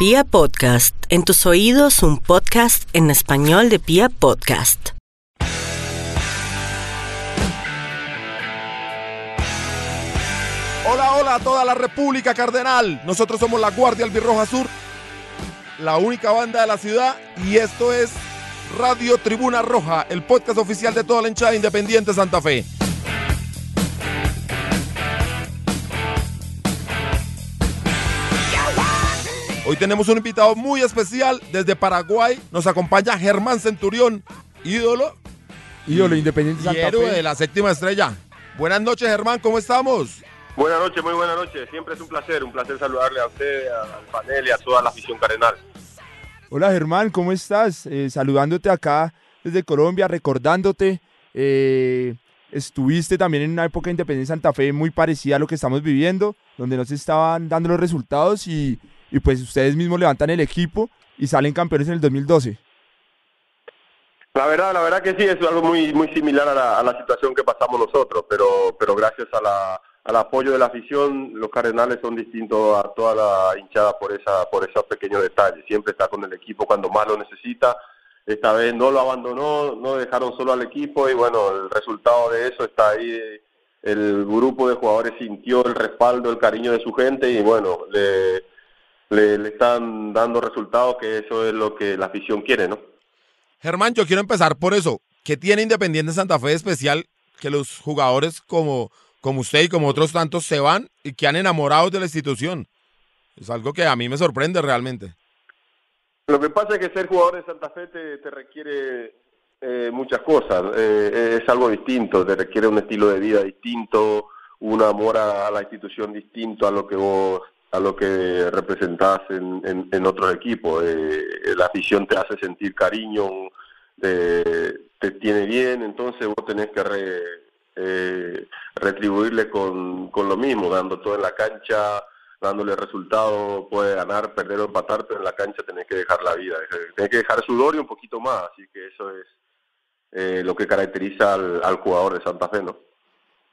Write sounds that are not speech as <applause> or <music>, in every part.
Pia Podcast, en tus oídos un podcast en español de Pia Podcast. Hola, hola a toda la República Cardenal. Nosotros somos la Guardia Albirroja Sur, la única banda de la ciudad, y esto es Radio Tribuna Roja, el podcast oficial de toda la hinchada independiente Santa Fe. Hoy tenemos un invitado muy especial desde Paraguay. Nos acompaña Germán Centurión, ídolo Ídolo Independiente y Santa héroe Fe. de la séptima estrella. Buenas noches, Germán, ¿cómo estamos? Buenas noches, muy buenas noches. Siempre es un placer, un placer saludarle a usted, al panel y a toda la afición cardenal. Hola Germán, ¿cómo estás? Eh, saludándote acá desde Colombia, recordándote. eh, estuviste también en una época de Independencia Santa Fe muy parecida a lo que estamos viviendo, donde no se estaban dando los resultados y, y pues ustedes mismos levantan el equipo y salen campeones en el 2012. La verdad, la verdad que sí, es algo muy muy similar a la, a la situación que pasamos nosotros, pero pero gracias a la, al apoyo de la afición, los cardenales son distintos a toda la hinchada por esa por esos pequeños detalles. Siempre está con el equipo cuando más lo necesita. Esta vez no lo abandonó, no dejaron solo al equipo y bueno, el resultado de eso está ahí. El grupo de jugadores sintió el respaldo, el cariño de su gente y bueno, le, le, le están dando resultados que eso es lo que la afición quiere, ¿no? Germán, yo quiero empezar por eso. ¿Qué tiene Independiente Santa Fe de especial que los jugadores como, como usted y como otros tantos se van y que han enamorado de la institución? Es algo que a mí me sorprende realmente. Lo que pasa es que ser jugador de Santa Fe te, te requiere eh, muchas cosas. Eh, es algo distinto, te requiere un estilo de vida distinto, un amor a, a la institución distinto a lo que vos a lo que representás en, en, en otros equipos. Eh, la afición te hace sentir cariño, eh, te tiene bien, entonces vos tenés que re- eh, retribuirle con, con lo mismo, dando todo en la cancha, dándole resultado, puede ganar, perder o empatar, pero en la cancha tenés que dejar la vida, tenés que dejar sudor y un poquito más, así que eso es eh, lo que caracteriza al, al jugador de Santa Fe, ¿no?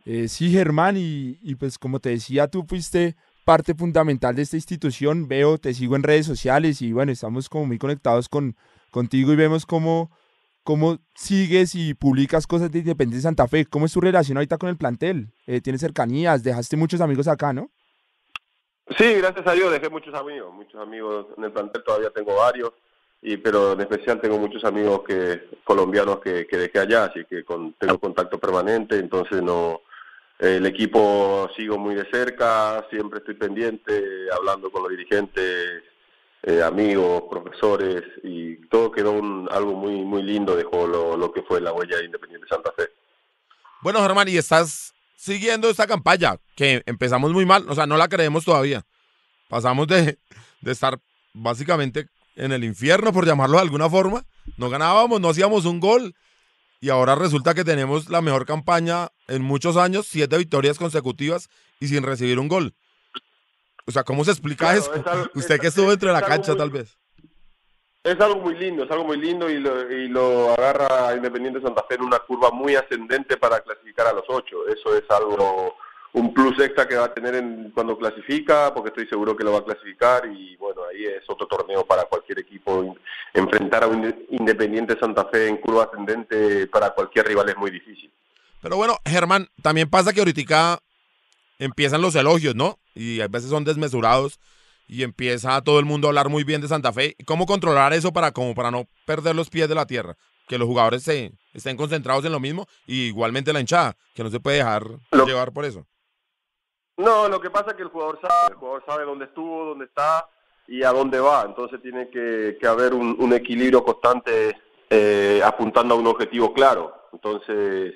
Eh, sí, Germán, y, y pues como te decía, tú fuiste parte fundamental de esta institución. Veo, te sigo en redes sociales y bueno, estamos como muy conectados con, contigo y vemos cómo, cómo sigues y publicas cosas de Independiente Santa Fe. ¿Cómo es tu relación ahorita con el plantel? Eh, ¿Tienes cercanías? ¿Dejaste muchos amigos acá, no? Sí, gracias a Dios dejé muchos amigos, muchos amigos en el plantel todavía tengo varios, y pero en especial tengo muchos amigos que colombianos que, que dejé allá, así que con, tengo contacto permanente, entonces no el equipo sigo muy de cerca, siempre estoy pendiente, hablando con los dirigentes, eh, amigos, profesores, y todo quedó un, algo muy muy lindo, dejó lo, lo que fue la huella de Independiente Santa Fe. Bueno, Germán, y estás siguiendo esta campaña que empezamos muy mal, o sea, no la creemos todavía. Pasamos de, de estar básicamente en el infierno, por llamarlo de alguna forma. No ganábamos, no hacíamos un gol. Y ahora resulta que tenemos la mejor campaña en muchos años, siete victorias consecutivas y sin recibir un gol. O sea, ¿cómo se explica Claro, eso? es algo- <laughs> Usted es- que estuvo dentro de la cancha, muy- tal vez. Es algo muy lindo, es algo muy lindo y lo, y lo agarra Independiente Santa Fe en una curva muy ascendente para clasificar a los ocho. Eso es algo, un plus extra que va a tener en, cuando clasifica, porque estoy seguro que lo va a clasificar y bueno, ahí es otro torneo para cualquier equipo. Enfrentar a un Independiente Santa Fe en curva ascendente para cualquier rival es muy difícil. Pero bueno, Germán, también pasa que ahorita empiezan los elogios, ¿no? Y a veces son desmesurados y empieza todo el mundo a hablar muy bien de Santa Fe. ¿Cómo controlar eso para, como para no perder los pies de la tierra? Que los jugadores se, estén concentrados en lo mismo y igualmente la hinchada, que no se puede dejar Lo- llevar por eso. No, lo que pasa es que el jugador sabe, el jugador sabe dónde estuvo, dónde está y a dónde va. Entonces tiene que, haber un, un equilibrio constante eh, apuntando a un objetivo claro. Entonces,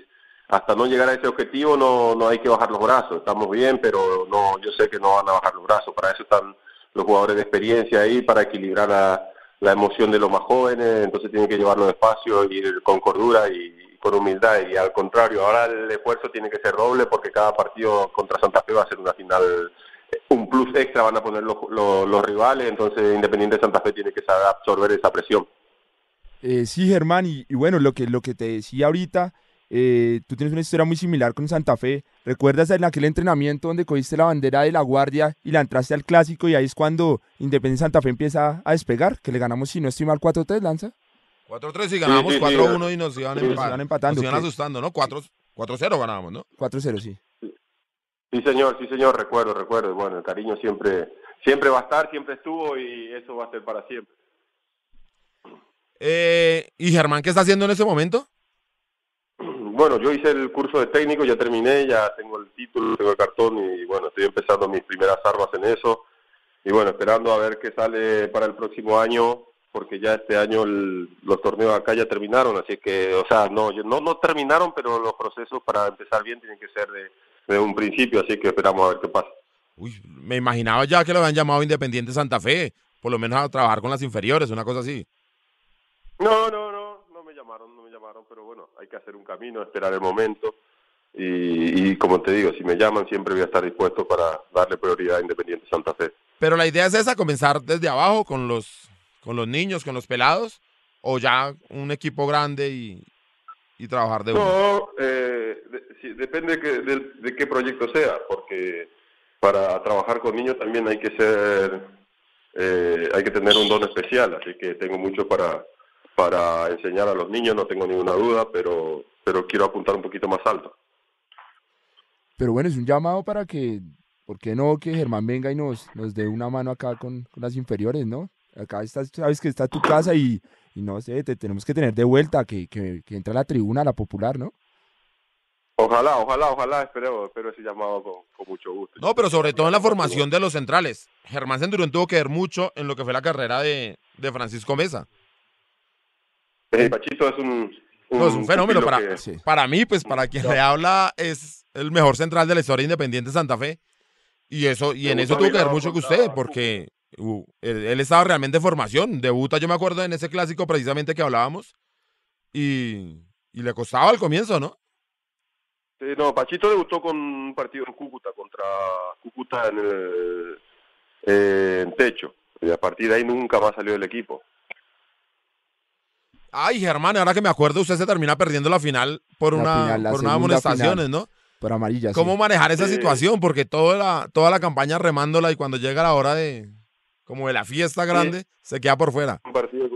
hasta no llegar a ese objetivo no, no hay que bajar los brazos. Estamos bien, pero no, yo sé que no van a bajar los brazos. Para eso están los jugadores de experiencia ahí, para equilibrar la, la emoción de los más jóvenes. Entonces tienen que llevarlo despacio, ir con cordura y con humildad y al contrario, ahora el esfuerzo tiene que ser doble porque cada partido contra Santa Fe va a ser una final, eh, un plus extra van a poner los, los, rivales, entonces Independiente Santa Fe tiene que saber absorber esa presión. Eh, sí, Germán, y, y bueno, lo que, lo que te decía ahorita, Eh, tú tienes una historia muy similar con Santa Fe. ¿Recuerdas en aquel entrenamiento donde cogiste la bandera de la guardia y la entraste al clásico y ahí es cuando Independiente Santa Fe empieza a despegar? Que le ganamos, si no estoy mal, 4-3, Lanza. 4-3 y ganamos sí, sí, 4-1 y nos iban, Sí, nos empa- iban empatando, nos iban ¿qué? asustando, ¿no? 4 4-0 ganábamos, ¿no? 4-0, sí. Sí, señor, sí, señor, recuerdo, recuerdo. Bueno, el cariño siempre, siempre va a estar, siempre estuvo y eso va a ser para siempre. Eh, ¿Y Germán qué está haciendo en ese momento? Bueno, yo hice el curso de técnico, ya terminé, ya tengo el título, tengo el cartón y bueno, estoy empezando mis primeras armas en eso. Y bueno, esperando a ver qué sale para el próximo año, porque ya este año el- los torneos acá ya terminaron, así que, o sea, no, no, no terminaron, pero los procesos para empezar bien tienen que ser de, de un principio, así que esperamos a ver qué pasa. Uy, me imaginaba ya que lo habían llamado Independiente Santa Fe, por lo menos a trabajar con las inferiores, una cosa así. No, no, no, no me llamaron, no me llamaron, pero bueno, hay que hacer un camino, esperar el momento. Y, y como te digo, si me llaman siempre voy a estar dispuesto para darle prioridad a Independiente Santa Fe. Pero la idea es esa, comenzar desde abajo con los, con los niños, con los pelados, o ya un equipo grande y, y trabajar de uno. No, eh, de- sí, depende que- de, de qué proyecto sea, porque para trabajar con niños también hay que ser, eh, hay que tener un don especial, así que tengo mucho para, para enseñar a los niños, no tengo ninguna duda, pero, pero quiero apuntar un poquito más alto. Pero bueno, es un llamado para que, ¿por qué no que Germán venga y nos, nos dé una mano acá con, con las inferiores, ¿no? Acá estás, sabes que está tu casa y, y no sé, te tenemos que tener de vuelta, que, que, que entre a la tribuna, a la popular, ¿no? Ojalá, ojalá, ojalá, espero, espero ese llamado con, con mucho gusto. No, pero sobre todo en la formación de los centrales. Germán Centurión tuvo que ver mucho en lo que fue la carrera de, de Francisco Mesa. Eh, Pachito es un, No, es un fenómeno para, que- Sí. para mí, pues para quien le habla, es el mejor central de la historia independiente Santa Fe. Y eso, y en eso tuvo que ver mucho que usted, porque uh, él, él estaba realmente en formación. Debuta, yo me acuerdo en ese clásico precisamente que hablábamos. Y, y le costaba al comienzo, ¿no? Sí, no, Pachito debutó con un partido en Cúcuta contra Cúcuta en el eh, en techo. Y a partir de ahí nunca más salió del equipo. Ay, Germán, ahora que me acuerdo, usted se termina perdiendo la final por La una, final, por unas segunda amonestaciones, final. ¿no? Por amarilla, sí. ¿Cómo manejar esa situación? Porque toda la, toda la campaña remándola y cuando llega la hora de como de la fiesta grande, se queda por fuera. Un partido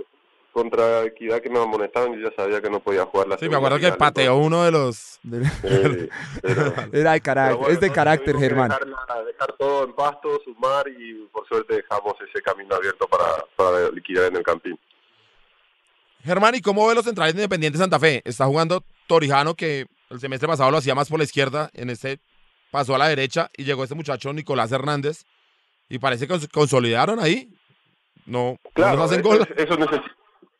contra Equidad que me amonestaron y ya sabía que no podía jugar la Sí, me acuerdo que final, pateó uno de los... De- <laughs> pero- Era de carácter, bueno, es de carácter, Germán. Dejar, dejar todo en pasto, sumar y por suerte dejamos ese camino abierto para, para liquidar en el campín. Germán, ¿y cómo ve los centrales de Independiente Santa Fe? Está jugando Torijano, que el semestre pasado lo hacía más por la izquierda, en este pasó a la derecha y llegó este muchacho Nicolás Hernández y parece que cons- consolidaron ahí. No, Claro, no hacen gol. eso,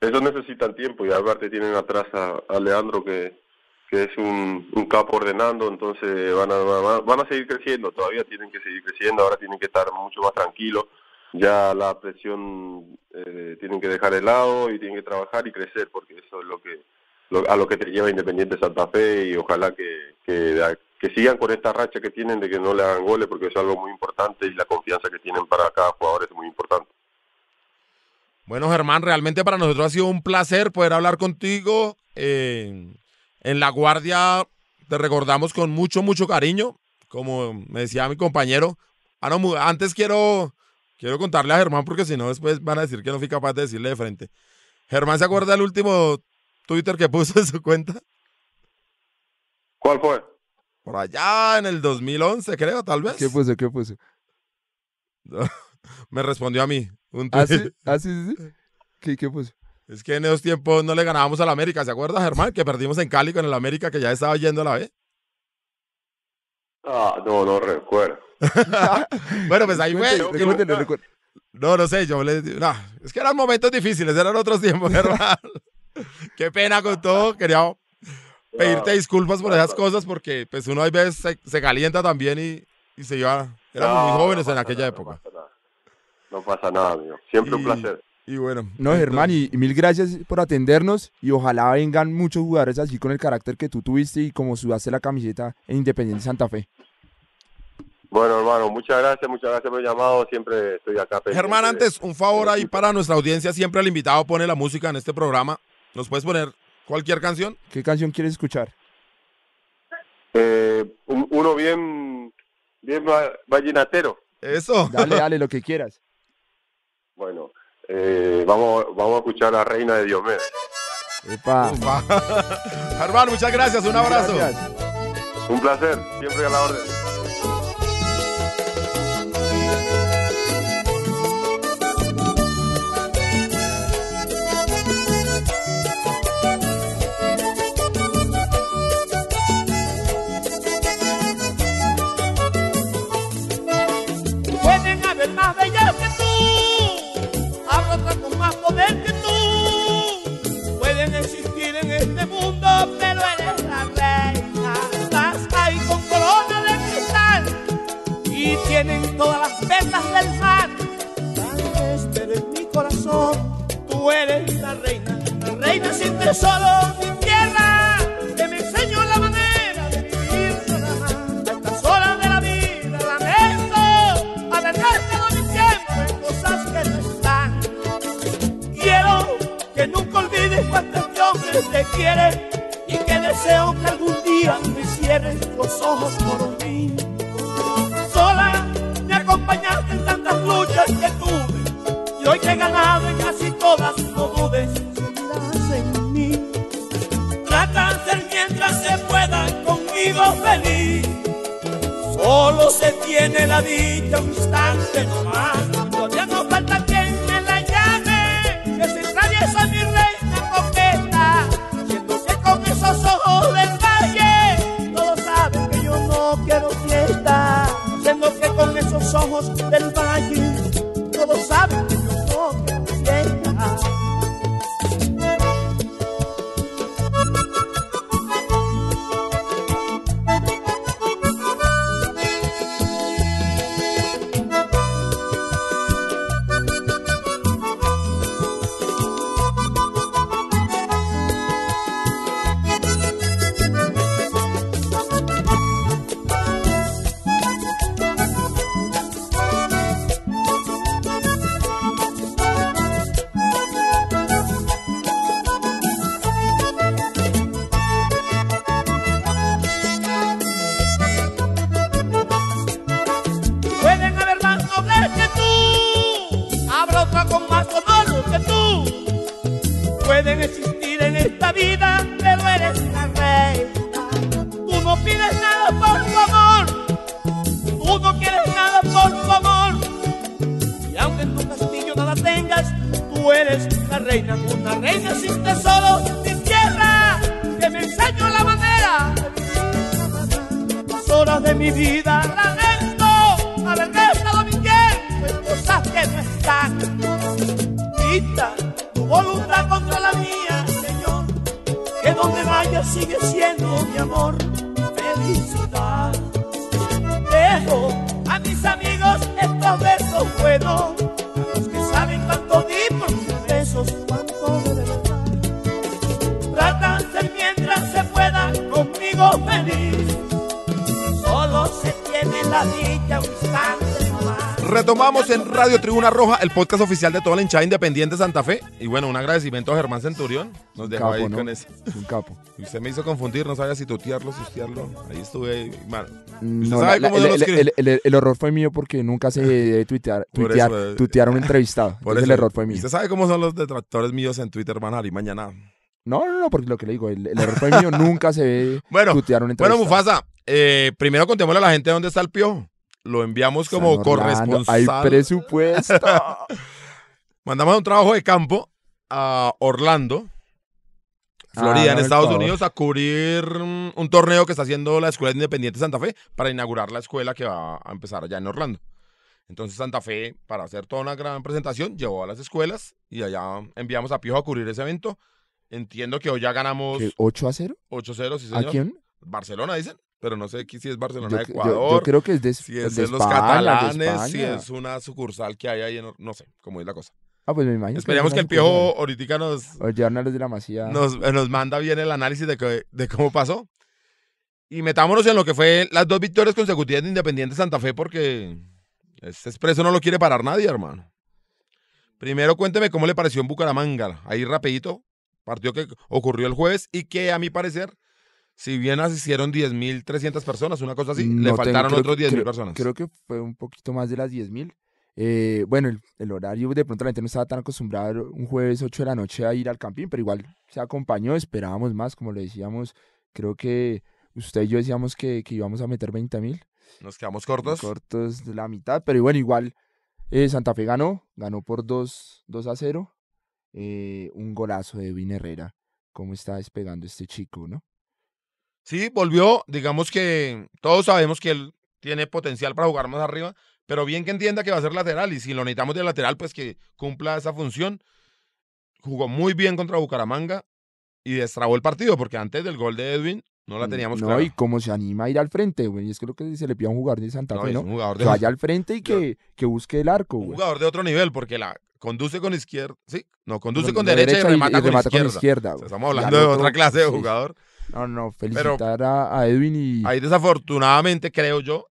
eso necesitan tiempo y aparte tienen atrás a, a Leandro que, que es un, un capo ordenando, entonces van a, van a- van a seguir creciendo, todavía tienen que seguir creciendo, ahora tienen que estar mucho más tranquilos, ya la presión eh, tienen que dejar de lado y tienen que trabajar y crecer porque eso es lo que lo- a lo que te lleva Independiente Santa Fe y ojalá que, que, sigan con esta racha que tienen de que no le hagan goles porque es algo muy importante y la confianza que tienen para cada jugador es muy importante. Bueno, Germán, realmente para nosotros ha sido un placer poder hablar contigo. Eh, en La Guardia te recordamos con mucho, mucho cariño. Como me decía mi compañero. Ah, no, antes quiero, quiero contarle a Germán porque si no después van a decir que no fui capaz de decirle de frente. Germán, ¿se acuerda del último Twitter que puso en su cuenta? ¿Cuál fue? Por allá en el 2011, creo, tal vez. ¿Qué puso? ¿Qué puso? <laughs> Me respondió a mí. Un ¿Ah, sí? ¿Ah, sí, sí, sí? <laughs> ¿Qué, qué puso? Es que en esos tiempos no le ganábamos al América, ¿se acuerda, Germán? Que perdimos en Cali con el América, que ya estaba yendo a la B. Ah, no, no recuerdo. <laughs> Bueno, pues ahí fue. No, no sé, yo le no, es que eran momentos difíciles, eran otros tiempos, Germán. <laughs> Qué pena con todo, quería pedirte disculpas por esas cosas porque pues uno a veces se, se calienta también y, y se iba, éramos No, muy jóvenes no en aquella nada, época. No pasa nada, No pasa nada, amigo. Siempre un placer. Y bueno. No, Germán, y, y mil gracias por atendernos y ojalá vengan muchos jugadores así con el carácter que tú tuviste y como sudaste la camiseta en Independiente Santa Fe. Bueno, hermano, muchas gracias, muchas gracias por el llamado. Siempre estoy acá. Germán, antes, un favor ahí para nuestra audiencia, siempre el invitado pone la música en este programa. ¿Nos puedes poner cualquier canción? ¿Qué canción quieres escuchar? Eh, un- uno bien, bien va- vallenatero. Eso. <laughs> Dale, dale, lo que quieras. Bueno, eh, vamos, vamos a escuchar a la reina de Diomedes. Epa. Ufa. <laughs> Germán, muchas gracias. Un abrazo. Gracias. Un placer, siempre a la orden. Tienen todas las vetas del mar. Tal en mi corazón tú eres la reina, la reina sin tesoro ni vida, pero eres la reina. Tú no pides nada por tu amor, tú no quieres nada por tu amor. Y aunque en tu castillo nada tengas, tú eres la reina, una reina sin tesoro ni tierra, que me enseñó la manera las horas de mi vida lamento haber gastado mi en cosas que no están. Quita sigue siendo mi amor, felicidad. Dejo a mis amigos estos versos buenos, a los que saben cuánto di por sus besos, cuánto de verdad. Trata de ser mientras se pueda conmigo feliz. Solo se tiene la dicha un. Retomamos en Radio Tribuna Roja, el podcast oficial de toda la hinchada independiente de Santa Fe. Y bueno, un agradecimiento a Germán Centurión. Nos dejó ahí Capo, ¿no? con eso. Un capo. <laughs> Y usted me hizo confundir, no sabía si tutearlo, si tutearlo. Ahí estuve. ahí, mano. No, sabe la- cómo la- yo el, lo escribo. el- el- el horror fue mío porque nunca se <laughs> debe tuitear, tuitear, eso, eh, tuitear a un <laughs> entrevistado. Por eso, el error fue mío. Usted sabe cómo son los detractores míos en Twitter, van a salir mañana. No, no, no, porque lo que le digo, el, el error fue mío, nunca se debe Bueno, tuitear a un Bueno, entrevistado. Mufasa, eh, primero contémosle a la gente dónde está el piojo. Lo enviamos como San corresponsal. Hay presupuesto. <laughs> Mandamos un trabajo de campo a Orlando, Florida, Ah, en no, Estados. Unidos, a cubrir mm, un torneo que está haciendo la Escuela Independiente Santa Fe para inaugurar la escuela que va a empezar allá en Orlando. Entonces Santa Fe, para hacer toda una gran presentación, llevó a las escuelas y allá enviamos a Piojo a cubrir ese evento. Entiendo que hoy ya ganamos ¿Qué, ¿8 a 0? 8-0, sí ¿A señor. quién? Barcelona dicen, pero no sé aquí si es Barcelona Yo, Ecuador. yo creo que es de, si es de de los de catalanes, si es una sucursal que hay ahí, en, no sé cómo es la cosa. Ah, pues me imagino. Esperemos que el piojo ahorita nos, O de la masía. nos, eh, nos manda bien el análisis de, que- de cómo pasó. Y metámonos en lo que fue las dos victorias consecutivas de Independiente Santa Fe, porque este expreso no lo quiere parar nadie, hermano. Primero cuénteme cómo le pareció en Bucaramanga, ahí rapidito, partido que ocurrió el jueves y que a mi parecer si bien asistieron 10.300 personas, una cosa así, No le tengo- faltaron creo- otros 10.000 creo- personas. Creo que fue un poquito más de las 10.000. Eh, bueno, el, el horario de pronto la gente no estaba tan acostumbrada un jueves 8 de la noche a ir al campín, pero igual se acompañó, esperábamos más, como le decíamos, creo que usted y yo decíamos que, que íbamos a meter 20.000 Nos quedamos cortos. cortos de la mitad, pero bueno, igual eh, Santa Fe ganó, ganó por 2, 2 a 0, eh, un golazo de Vin Herrera, cómo está despegando este chico, ¿no? Sí, volvió, digamos que todos sabemos que él tiene potencial para jugar más arriba, pero bien que entienda que va a ser lateral y si lo necesitamos de lateral, pues que cumpla esa función. Jugó muy bien contra Bucaramanga y destrabó el partido, porque antes del gol de Edwin no la teníamos Mm, no, clara. y cómo se anima a ir al frente, güey, y es que lo que se le pide a un jugador de Santa No, Fe, ¿no? un jugador de, Que vaya al frente y que, que busque el arco, un güey. jugador de otro nivel, porque la conduce con izquierda, sí, no, conduce con, de derecha, y remata, con, remata izquierda. O sea, güey. estamos Y hablando de otro, otra clase de sí, jugador. No, no, felicitar a, a Edwin y Ahí desafortunadamente, creo yo,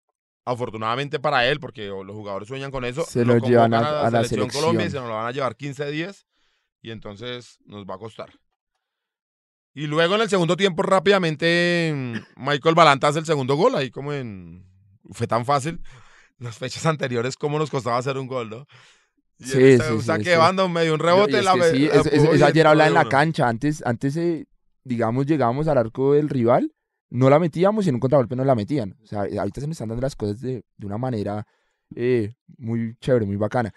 afortunadamente para él, porque los jugadores sueñan con eso, Se lo llevan convocan a- a la selección Colombia y se nos lo van a llevar 15 días y entonces nos va a costar. Y luego en el segundo tiempo rápidamente mm, Michael Balanta hace el segundo gol, ahí como en... Fue tan fácil. Las fechas anteriores, cómo nos costaba hacer un gol, ¿no? Y Sí, sí, un sí, saque sí. medio, un rebote. y es la la es, es- es ayer entró habla de en la cancha. Antes, antes eh, digamos, llegábamos al arco del rival, no la metíamos y en un contragolpe no la metían. O sea, eh, ahorita se nos están dando las cosas de, de una manera eh, muy chévere, muy bacana.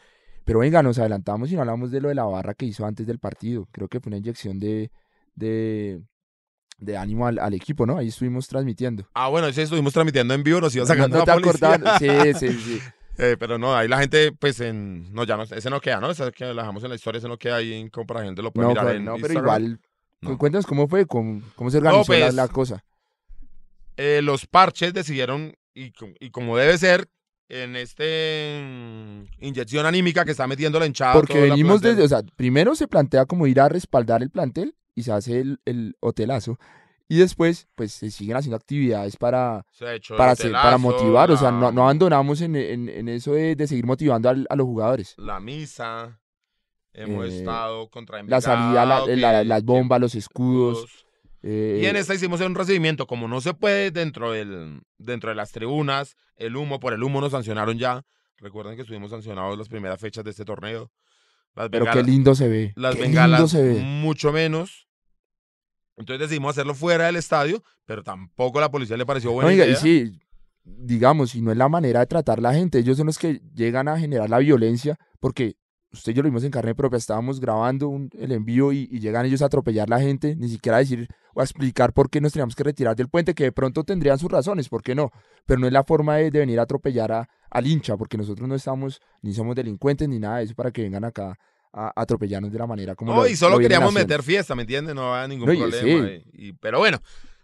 Pero venga, nos adelantamos y no hablamos de lo de la barra que hizo antes del partido. Creo que fue una inyección de, de, de ánimo al, al equipo, ¿no? Ahí estuvimos transmitiendo. Ah, bueno, ese estuvimos transmitiendo en vivo, nos iba No, sacando no te la policía. <laughs> Sí, sí, sí. <laughs> Eh, pero no, ahí la gente, pues, en. No, ya no, ese no queda, ¿no? Ese que la dejamos en la historia, ese no queda ahí en como para la gente lo puede No, mirar pero, en no, pero Instagram. igual. No. Cuéntanos cómo fue, cómo, cómo se organizó la- pues, la, cosa. Eh, los parches decidieron, y, co- y como debe ser, en este mm, inyección anímica que está metiendo la hinchada. Porque la venimos desde, o sea, primero se plantea como ir a respaldar el plantel y se hace el, el hotelazo. Y después, pues se siguen haciendo actividades para, ha para, para motivar. O sea, no, la- no abandonamos en, en- en eso de, de seguir motivando al- a los jugadores. La misa. Hemos Eh, estado contra La salida, la- la- las bombas, los escudos. eh, Y en esta hicimos un recibimiento, como no se puede dentro, del, dentro de las tribunas, el humo, por el humo nos sancionaron ya. Recuerden que estuvimos sancionados las primeras fechas de este torneo. Las pero qué bengalas, lindo se ve. las qué lindo bengalas se ve. mucho menos. Entonces decidimos hacerlo fuera del estadio, pero tampoco a la policía le pareció buena Oiga, idea. y sí, digamos, y no es la manera de tratar la gente. Ellos son los que llegan a generar la violencia, porque usted y yo lo vimos en carne propia. Estábamos grabando un- el envío y, y llegan ellos a atropellar la gente, ni siquiera a decir o a explicar por qué nos teníamos que retirar del puente, que de pronto tendrían sus razones, ¿por qué no? Pero no es la forma de, de venir a atropellar a, al hincha, porque nosotros no estamos, ni somos delincuentes, ni nada de eso, para que vengan acá a, a atropellarnos de la manera como No, lo- y solo lo queríamos haciendo. meter fiesta, ¿me entiendes? No había ningún No, problema. sí. y- y- pero bueno,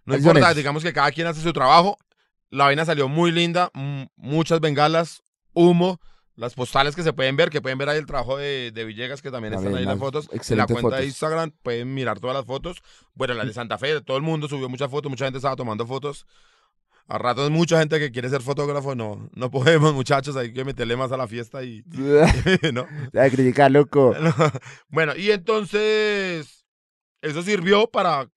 no importa, digamos que cada quien hace su trabajo. La vaina salió muy linda, muchas bengalas, humo, las postales que se pueden ver, que pueden ver ahí el trabajo de, de Villegas, que también están ahí las las fotos. En la cuenta de. Instagram pueden mirar todas las fotos. Bueno, la de Santa Fe, todo el mundo subió muchas fotos, mucha gente estaba tomando fotos. A ratos mucha gente que quiere ser fotógrafo, no, no podemos, <laughs> muchachos, hay que meterle más a la fiesta y, <laughs> <laughs> ¿no? Te voy a criticar, loco. bueno, y entonces eso sirvió para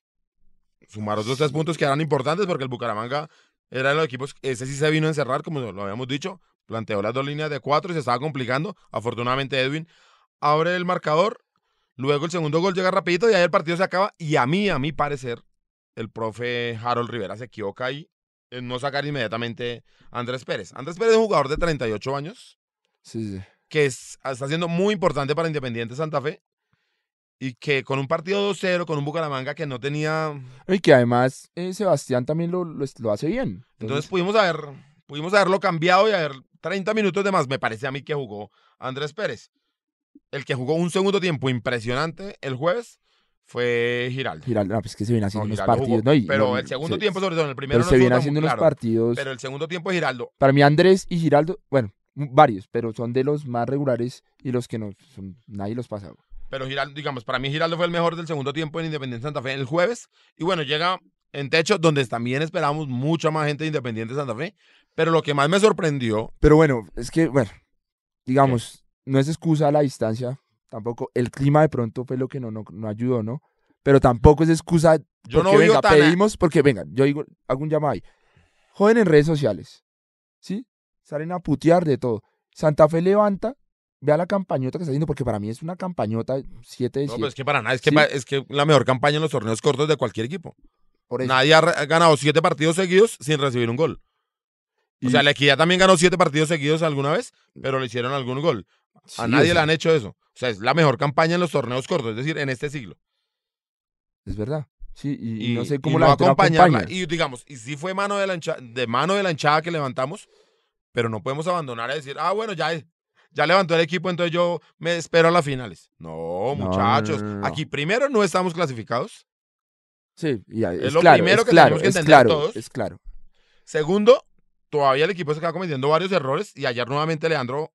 sumar otros tres puntos que eran importantes porque el Bucaramanga era de los equipos, ese sí se vino a encerrar, como lo habíamos dicho, planteó las dos líneas de cuatro y se estaba complicando. Afortunadamente Edwin abre el marcador, luego el segundo gol llega rapidito y ahí el partido se acaba y a mí, a mi parecer, el profe Harold Rivera se equivoca ahí en no sacar inmediatamente a Andrés Pérez. Andrés Pérez es un jugador de 38 años Sí, sí. que es- está siendo muy importante para Independiente Santa Fe y que con un partido 2-0, con un Bucaramanga que no tenía... Y que además eh, Sebastián también lo, lo, lo hace bien. Entonces pudimos haber, pudimos haberlo cambiado y haber 30 minutos de más, me parece a mí que jugó Andrés Pérez. El que jugó un segundo tiempo impresionante el jueves fue Giraldo. Giraldo, no, pues que se viene haciendo No, unos Giraldo partidos, jugó, ¿no? Y- pero no, el segundo se- tiempo, sobre todo en el primero, Pero no se viene haciendo unos claro. partidos. Pero el segundo tiempo Giraldo, Para mí Andrés y Giraldo, bueno, varios, pero son de los más regulares y los que no, son, nadie los pasa. Pero Giraldo, digamos, para mí Giraldo fue el mejor del segundo tiempo en Independiente Santa Fe el jueves. Y bueno, llega en techo, donde también esperamos mucha más gente de Independiente Santa Fe. Pero lo que más me sorprendió, Pero bueno, es que, bueno, digamos, no es excusa la distancia, tampoco. El clima de pronto fue lo que no, no, no ayudó, ¿no? pero tampoco es excusa Yo porque no venga, tan... pedimos, porque venga, yo digo, hago un llamado ahí. Joden en redes sociales, ¿sí? Salen a putear de todo. Santa Fe levanta, vea la campañota que está haciendo, porque para mí es una campañota 7 de No, 7. pues es que para nada, es que, Sí. es que la mejor campaña en los torneos cortos de cualquier equipo. por eso. Nadie ha ganado siete partidos seguidos sin recibir un gol. O sea, la Equidad también ganó siete partidos seguidos alguna vez, pero le hicieron algún gol. A nadie o le han hecho eso. O sea, es la mejor campaña en los torneos cortos, es decir, en este siglo. Es verdad. Sí, y, y no sé cómo la no acompañarla. acompaña. Y digamos, y sí fue mano de la de mano de la hinchada que levantamos, pero no podemos abandonar a decir, ah, bueno, ya, ya levantó el equipo, entonces yo me espero a las finales. No, muchachos. no, no, no. Aquí primero no estamos clasificados. Sí, y ya, es, lo claro, primero es que claro, tenemos que es entender claro, todos. es claro. Segundo, todavía el equipo se queda cometiendo varios errores y ayer nuevamente Leandro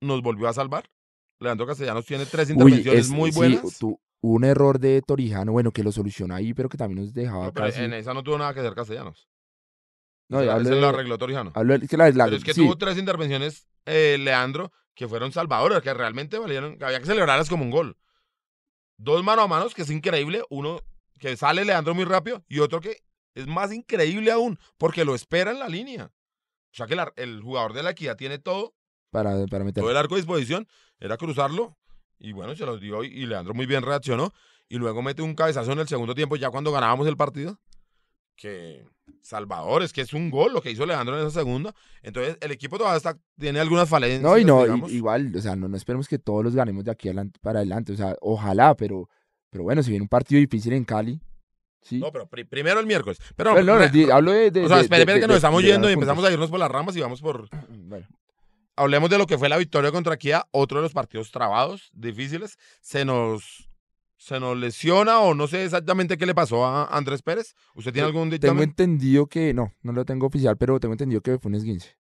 nos volvió a salvar. Leandro Castellanos tiene tres Uy, intervenciones es- muy sí, buenas. tu- un error de Torijano, bueno, que lo solucionó ahí, pero que también nos dejaba No, pero casi. en esa no tuvo nada que hacer Castellanos. No, Esa- y hablo ese lo arregló Torijano. hablo de- que la- la- Pero es que sí, tuvo tres intervenciones, eh, Leandro, que fueron salvadoras, que realmente valieron, que había que celebrarlas como un gol. Dos mano a manos, que es increíble. Uno que sale Leandro muy rápido y otro que es más increíble aún, porque lo espera en la línea. O sea que el jugador de la equidad tiene todo, para, para meter. todo el arco a disposición, era cruzarlo. Y bueno, se los dio y- y Leandro muy bien reaccionó. Y luego mete un cabezazo en el segundo tiempo, ya cuando ganábamos el partido. Que Salvador, es que es un gol lo que hizo Leandro en esa segunda. Entonces, el equipo todavía está, tiene algunas falencias. No, y no, igual, o sea, no, no esperemos que todos los ganemos de aquí adelante, para adelante, o sea, ojalá, pero, pero bueno, si viene un partido difícil en Cali, sí. No, pero pri- primero el miércoles. Pero, Pero no, hablo de, de- o sea, espere, de- espere que nos estamos yendo y empezamos a irnos por las ramas y vamos por... Bueno, Hablemos de lo que fue la victoria contra Kia, otro de los partidos trabados, difíciles. Se nos, se nos lesiona o no sé exactamente qué le pasó a Andrés Pérez. ¿Usted tiene algún tengo dictamen? entendido que, no, no lo tengo oficial, pero tengo entendido que fue un esguince.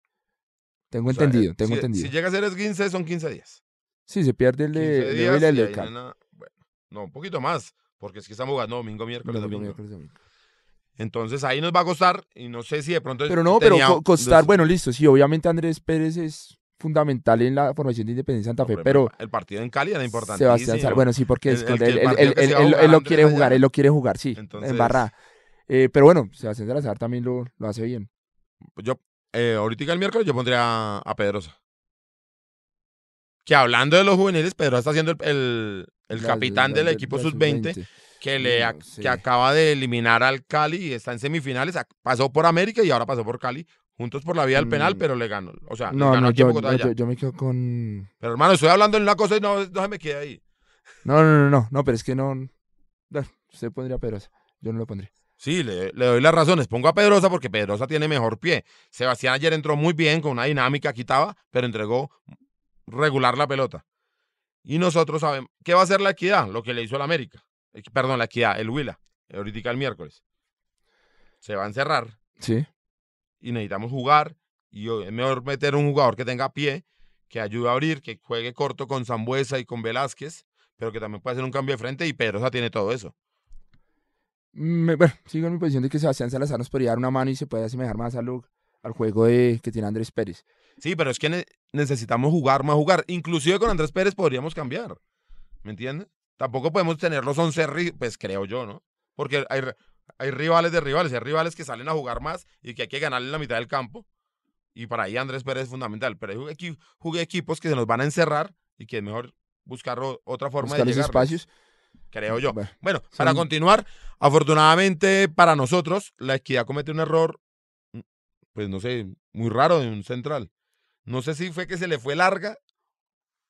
Tengo O sea, entendido, eh, tengo si, entendido. Si llega a ser esguince, son 15 días. sí, se pierde el 15 de, días y y de bueno, no, un poquito más, porque es que estamos jugando domingo, miércoles, Domingo, domingo. miércoles, domingo. Entonces ahí nos va a costar y no sé si de pronto... Pero no, pero tenía- costar, bueno, listo, sí, obviamente Andrés Pérez es fundamental en la formación de Independencia Santa Fe, pero El partido en Cali era importante. Sebastián Sal- bueno, sí, porque es el él, el jugar lo quiere allá. jugar, él lo quiere jugar, sí, Entonces- en barra. Eh, pero bueno, Sebastián Salazar también lo, lo hace bien. Yo, eh, ahorita el miércoles yo pondría a, a Pedrosa. Que hablando de los juveniles, Pedrosa está siendo el, el- capitán del equipo la sub-20 que, le, que acaba de eliminar al Cali y está en semifinales. Pasó por América y ahora pasó por Cali. Juntos por la vía del penal, Mm. pero le ganó. O sea, No, ganó no, yo, no, yo, yo me quedo con... Pero hermano, estoy hablando en una cosa y no, no se me quede ahí. No, no, no, no, no, pero es que no... no, usted pondría Pedrosa, yo no lo pondría. Sí, le, le doy las razones. Pongo a Pedrosa porque Pedrosa tiene mejor pie. Sebastián ayer entró muy bien, con una dinámica, quitaba, pero entregó regular la pelota. Y nosotros sabemos, ¿qué va a hacer la equidad? Lo que le hizo el América. Eh, Perdón, la equidad, el Huila, ahorita el miércoles. Se va a encerrar Sí, y necesitamos jugar. Y es mejor meter un jugador que tenga pie, que ayude a abrir, que juegue corto con Zambuesa y con Velázquez, pero que también puede hacer un cambio de frente y Pedrosa tiene todo eso. Me- bueno, sigo en mi posición de que Sebastián Salazar nos podría dar una mano y se puede asemejar más al, al juego de, que tiene Andrés Pérez. Sí, pero es que ne- necesitamos jugar más jugar. Inclusive con Andrés Pérez podríamos cambiar. ¿Me entiendes? Tampoco podemos tener los 11 ri- pues creo yo, ¿no? Porque hay, hay rivales de rivales, hay rivales que salen a jugar más y que hay que ganarle la mitad del campo. Y para ahí Andrés Pérez es fundamental. Pero hay equi- jugué equipos que se nos van a encerrar y que es mejor buscar otra forma Buscar de llegar. espacios. Creo yo. Bueno, Bueno, para continuar, afortunadamente para nosotros, la equidad comete un error, pues no sé, muy raro de un central. No sé si fue que se le fue larga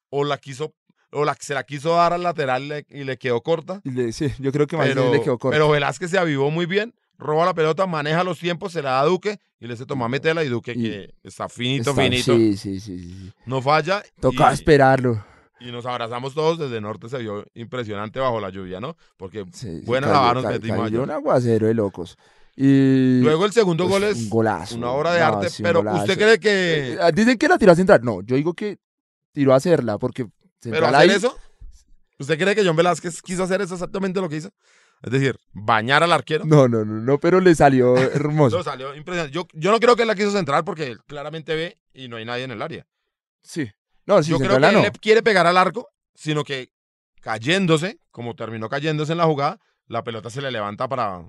o la quiso, o la, se la quiso dar al lateral y le quedó corta. sí, yo creo que más bien Pero, le quedó corto. pero Velázquez se avivó muy bien, roba la pelota, maneja los tiempos, se la da a Duque y le se toma y Duque Y- que está finito, Está- finito, Sí, sí, sí, no falla. Tocaba y- esperarlo. y nos abrazamos todos desde norte, se vio impresionante bajo la lluvia, ¿no? Porque Sí, buena ca- metimos un aguacero de locos. Y Luego el segundo pues, gol es un golazo. una obra de No, arte, sí, pero. ¿usted cree que Eh, Dicen que la tiró a central. No, yo digo que tiró a hacerla porque pero hacer ahí- eso? ¿Usted cree que John Velázquez quiso hacer eso exactamente lo que hizo? Es decir, bañar al arquero. No, no, no, no, pero le salió <laughs> hermoso. No, salió impresionante. Yo, yo no creo que él la quiso centrar porque él claramente ve y no hay nadie en el área. sí. No, sí, yo creo que él no. le quiere pegar al arco, sino que cayéndose, como terminó cayéndose en la jugada, la pelota se le levanta para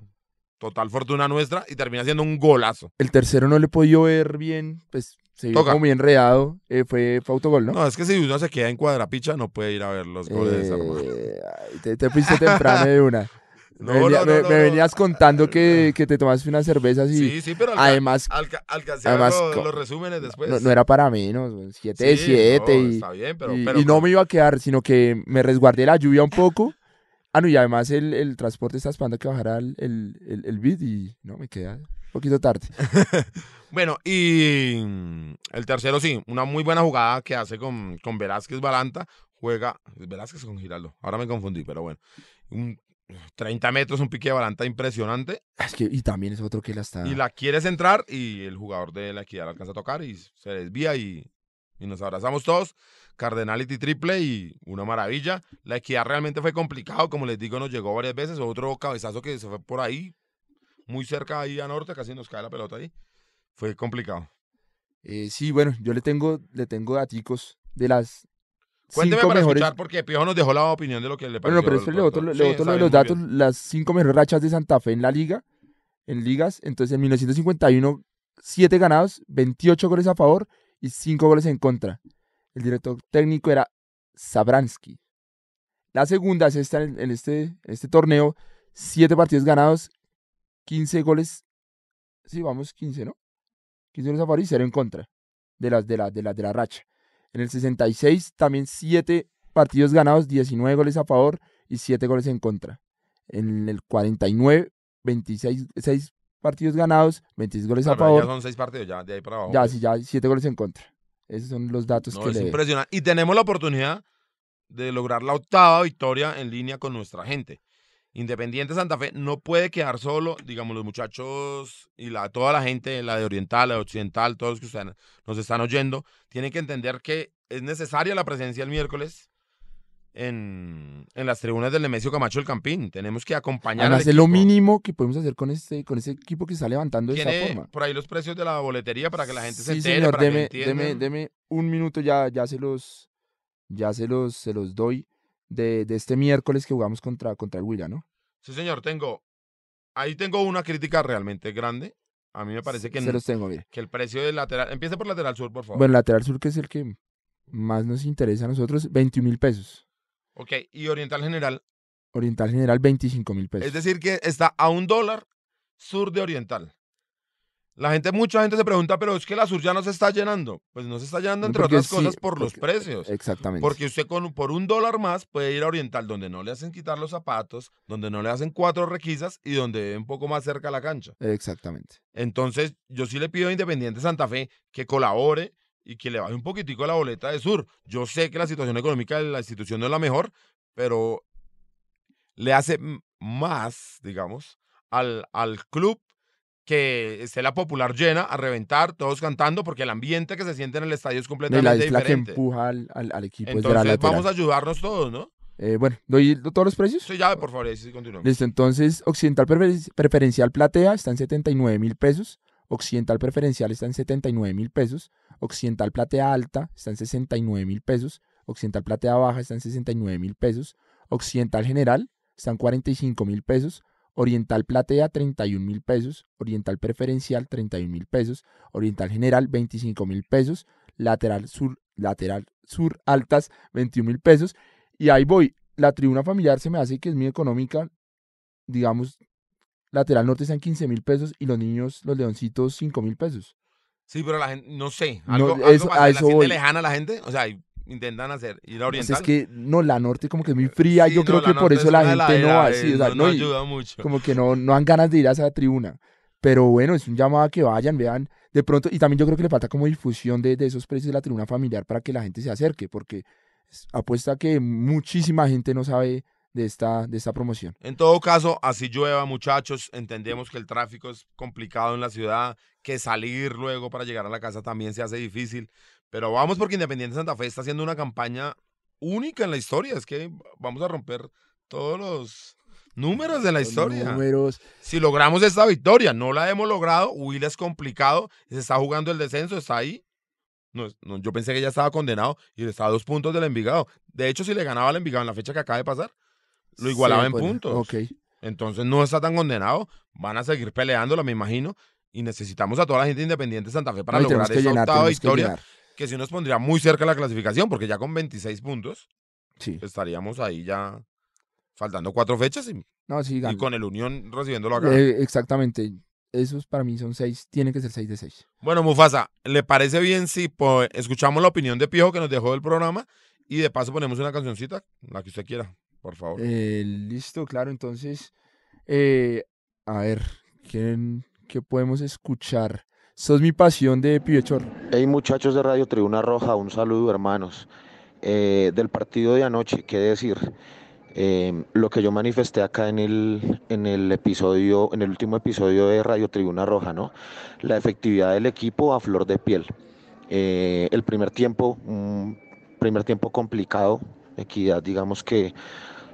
total fortuna nuestra y termina siendo un golazo. El tercero no le he podido ver bien, pues se vio Toca. como bien reado. eh, fue, fue autogol, ¿no? No, es que si uno se queda en cuadrapicha no puede ir a ver los goles, hermano. Eh, ay, te, te fuiste temprano de una. <laughs> No, me, venía- no, me- no, me no. venías contando que, que te tomaste unas cervezas y Sí, sí, pero alca- además alca- alcancé a ver además los, co- los resúmenes después. no, no era para menos, 7 de Sí, 7 no, y, está bien, pero, y- pero y no me iba a quedar, sino que me resguardé la lluvia un poco. Ah, no, y además el, el transporte está esperando que bajara el, el, el, bid y no, me queda un poquito tarde. <laughs> Bueno, y mm, el tercero sí, una muy buena jugada que hace con, con Velázquez Balanta. Juega, Velázquez con Giraldo, ahora me confundí, pero bueno. Un 30 metros, un pique de Balanta impresionante. Es que, y también es otro que la está... Y la quiere centrar y el jugador de la equidad la alcanza a tocar y se desvía y, y nos abrazamos todos. Cardenality triple y una maravilla. La equidad realmente fue complicado, como les digo, nos llegó varias veces. Otro cabezazo que se fue por ahí, muy cerca ahí a norte, casi nos cae la pelota ahí. Fue complicado. Eh, sí, bueno, yo le tengo, le tengo daticos de las Cuénteme cinco para mejores... escuchar porque Piojo nos dejó la opinión de lo que le pareció. Bueno, pero después le partido. le Sí, lo de los datos, bien. las cinco mejores rachas de Santa Fe en la liga, en ligas. Entonces, en 1951, 7 ganados, 28 goles a favor y 5 goles en contra. El director técnico era Sabransky. La segunda es esta en, este, en este torneo, 7 partidos ganados, 15 goles. Sí, vamos, 15, ¿no? 15 goles a favor y 0 en contra de las de la, de la, de la racha. En el 66, también 7 partidos ganados, 19 goles a favor y 7 goles en contra. En el 49, 26 6 partidos ganados, 26 goles Ah, a pero ya favor. son seis partidos, ya de ahí para abajo. Ya, sí, ya 7 goles en contra. Esos son los datos No, que es le... impresionante. Y tenemos la oportunidad de lograr la octava victoria en línea con nuestra gente. Independiente Santa Fe no puede quedar solo, digamos, los muchachos y la, toda la gente, la de Oriental, la de Occidental, todos los que ustedes nos están oyendo, tienen que entender que es necesaria la presencia el miércoles en, en las tribunas del Nemesio Camacho del Campín. Tenemos que acompañar al Además, es lo mínimo que podemos hacer con este, con este equipo que está levantando de esta forma. por ahí los precios de la boletería para que la gente se Sí, entere, señor, para que deme, entiendan. deme, deme un minuto, ya, ya se los, ya se los, se los doy de, de este miércoles que jugamos contra, contra el Huila, ¿no? Sí, señor, tengo. Ahí tengo una crítica realmente grande. A mí me parece que, se los tengo, mire. que el precio del lateral. Empiece por lateral sur, por favor. Bueno, lateral sur, que es el que más nos interesa a nosotros, 21 mil pesos. Ok, y Oriental General. Oriental General, 25 mil pesos. Es decir, que está a un dólar sur de Oriental. La gente, mucha gente se pregunta, pero es que la sur ya no se está llenando. Pues no se está llenando, entre Porque otras sí, cosas, por los porque- precios. Exactamente. Porque usted con, por un dólar más puede ir a Oriental, donde no le hacen quitar los zapatos, donde no le hacen cuatro requisas y donde ve un poco más cerca la cancha. Exactamente. Entonces, yo sí le pido a Independiente Santa Fe que colabore y que le baje un poquitico la boleta de Sur. Yo sé que la situación económica de la institución no es la mejor, pero le hace más, digamos, al, al club que esté la popular llena, a reventar, todos cantando, porque el ambiente que se siente en el estadio es completamente la, es la que diferente. empuja al, al- al equipo la Entonces, vamos a ayudarnos todos, ¿no? Eh, bueno, ¿doy todos los precios? Sí, ya, por favor, sí continuamos. Listo, entonces Occidental Prefer- Preferencial Platea está en 79 mil pesos, Occidental Preferencial está en 79 mil pesos, Occidental Platea Alta está en 69 mil pesos, Occidental Platea Baja está en 69 mil pesos, Occidental General está en 45 mil pesos, Oriental Platea 31 mil pesos, Oriental Preferencial 31 mil pesos, Oriental General 25 mil pesos, Lateral Sur, Lateral Sur Altas 21 mil pesos, y ahí voy, la tribuna familiar se me hace que es muy económica, digamos, lateral norte está en 15 mil pesos y los niños, los leoncitos, 5 mil pesos. Sí, pero la gente, no sé, No, algo, algo eso- pasa, a ¿la eso voy. lejana la gente? O sea, intentan hacer, ir a Oriental. sea, es que no, la norte como que es muy fría, Sí, yo no, creo la que por eso es la gente no va, eh, sí, o sea, no, no, no ayuda mucho. como que no, no dan ganas de ir a esa tribuna. Pero bueno, es un llamado a que vayan, vean, de pronto, y también yo creo que le falta como difusión de, de esos precios de la tribuna familiar para que la gente se acerque, porque es- apuesta que muchísima gente no sabe de esta, de esta promoción. En todo caso, así llueva, muchachos, entendemos que el tráfico es complicado en la ciudad, que salir luego para llegar a la casa también se hace difícil, pero vamos porque Independiente Santa Fe está haciendo una campaña única en la historia, es que vamos a romper todos los números de la Los historia. Números, Si logramos esta victoria, no la hemos logrado, Huila es complicado, se está jugando el descenso, está ahí. No, yo pensé que ya estaba condenado y está a dos puntos del Envigado. De hecho, si le ganaba al Envigado en la fecha que acaba de pasar, lo igualaba en pone- puntos. Ok. Entonces no está tan condenado. Van a seguir peleándola, me imagino. Y necesitamos a toda la gente independiente de Santa Fe para No, lograr que esa llenar, octava que victoria. llenar. Que sí nos pondría muy cerca la clasificación, porque ya con 26 puntos Sí. estaríamos ahí ya faltando cuatro fechas y, No, sí, y gana. con el Unión recibiéndolo acá. Eh, exactamente. Esos para mí son seis, tiene que ser seis de seis. Bueno, Mufasa, ¿le parece bien si escuchamos la opinión de Piojo que nos dejó del programa y de paso ponemos una cancioncita, la que usted quiera, por favor? Eh, listo, claro. Entonces, eh, a ver, ¿quién, ¿qué podemos escuchar? Sos mi pasión de Pibechor. Hey muchachos de Radio Tribuna Roja, un saludo hermanos. Eh, del partido de anoche, qué decir, Eh, lo que yo manifesté acá en el, en el episodio, en el último episodio de Radio Tribuna Roja, ¿no? La efectividad del equipo a flor de piel. Eh, el primer tiempo, un primer tiempo complicado, Equidad, digamos que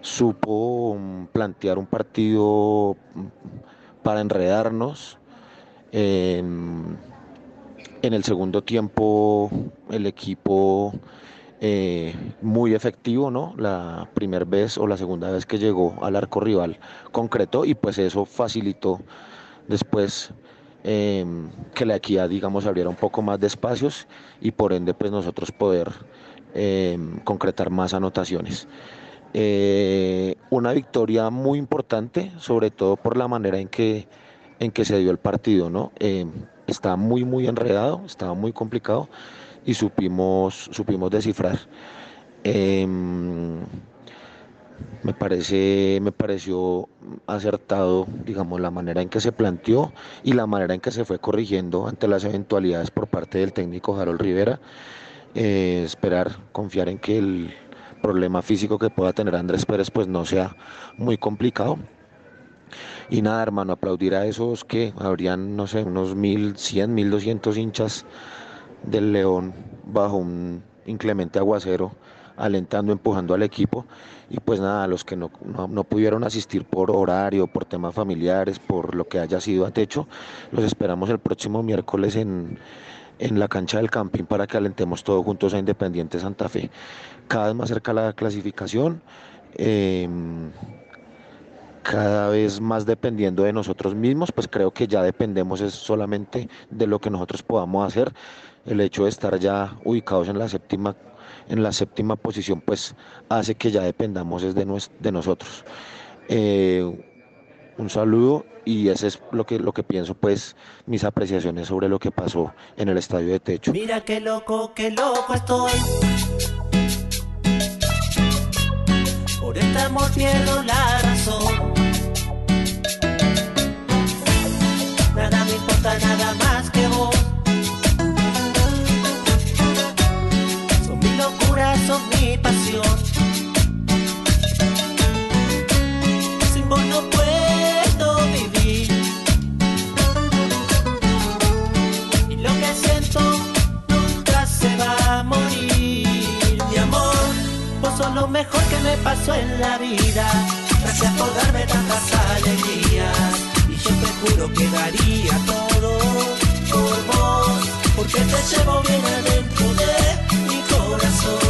supo mm, plantear un partido mm, para enredarnos. En el segundo tiempo el equipo eh, muy efectivo, ¿no? La primera vez o la segunda vez que llegó al arco rival concretó y pues eso facilitó después em, que la equidad, digamos, abriera un poco más de espacios y por ende pues nosotros poder em, concretar más anotaciones. Eh, una victoria muy importante, sobre todo por la manera en que, en que se dio el partido, ¿no? Eh, estaba muy, muy enredado, estaba muy complicado y supimos, supimos descifrar. Em, me parece, me pareció acertado, digamos, la manera en que se planteó y la manera en que se fue corrigiendo ante las eventualidades por parte del técnico Harold Rivera. Eh, esperar, confiar en que el problema físico que pueda tener Andrés Pérez pues no sea muy complicado. Y nada, hermano, aplaudir a esos que habrían, no sé, unos 1100, 1200 hinchas del León bajo un inclemente aguacero, alentando, empujando al equipo. Y pues nada, a los que no, no, no pudieron asistir por horario, por temas familiares, por lo que haya sido a techo, los esperamos el próximo miércoles en, en la cancha del camping para que alentemos todos juntos a Independiente Santa Fe. Cada vez más cerca la clasificación. em, cada vez más dependiendo de nosotros mismos, pues creo que ya dependemos es solamente de lo que nosotros podamos hacer. El hecho de estar ya ubicados en la séptima, en la séptima posición, pues hace que ya dependamos es de, nues- de nosotros. Eh, un saludo y ese es lo que, lo que pienso, pues mis apreciaciones sobre lo que pasó en el estadio de techo. Mira qué loco, qué loco estoy. Por este amor pierdo la razón. Nada me importa, nada más que vos. Son mi locura, son mi pasión. Sin vos no puedo vivir. Y lo que siento nunca se va a morir. Mi amor, vos sos lo mejor pasó en la vida. Gracias por darme tantas alegrías. Y yo te juro que daría todo por vos. Porque te llevo bien adentro de mi corazón.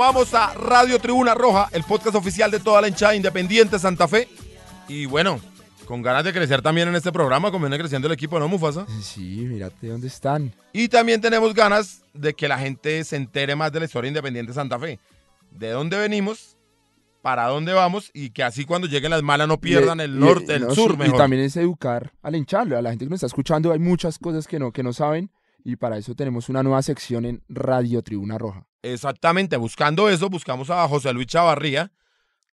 Retomamos a Radio Tribuna Roja, el podcast oficial de toda la hinchada independiente Santa Fe. Y bueno, con ganas de crecer también en este programa, como viene creciendo el equipo, ¿no, Mufasa? Sí, mírate dónde están. Y también tenemos ganas de que la gente se entere más de la historia independiente Santa Fe. De dónde venimos para dónde vamos y que así cuando lleguen las malas no Y- pierdan el y- norte, el no, sur sí, mejor. Y también es educar al hinchable, a la gente que nos está escuchando. Hay muchas cosas que no, que no saben y para eso tenemos una nueva sección en Radio Tribuna Roja. Exactamente, buscando eso, buscamos a José Luis Chavarría,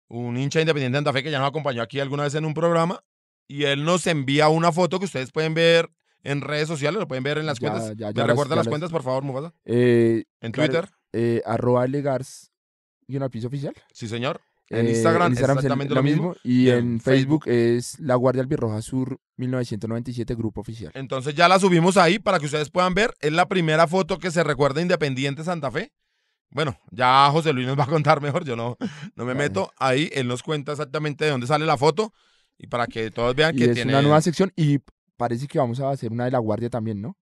un hincha independiente de Santa Fe que ya nos acompañó aquí alguna vez en un programa, y él nos envía una foto que ustedes pueden ver en redes sociales, lo pueden ver en las Ya- cuentas. ya- ¿Me ya recuerda las las- cuentas, por favor, Mufasa? Eh, En Twitter, eh, arroba legars y una piso oficial. sí señor. En Eh, Instagram, es exactamente lo mismo. Y Y en en Facebook, es La Guardia Albirroja Sur 1997, Grupo Oficial. Entonces ya la subimos ahí para que ustedes puedan ver. Es la primera foto que se recuerda Independiente Santa Fe. Bueno, ya José Luis nos va a contar mejor, yo no, no me Vale. meto ahí, él nos cuenta exactamente de dónde sale la foto y para que todos vean Y que es tiene... una nueva sección y parece que vamos a hacer una de La Guardia también, ¿no?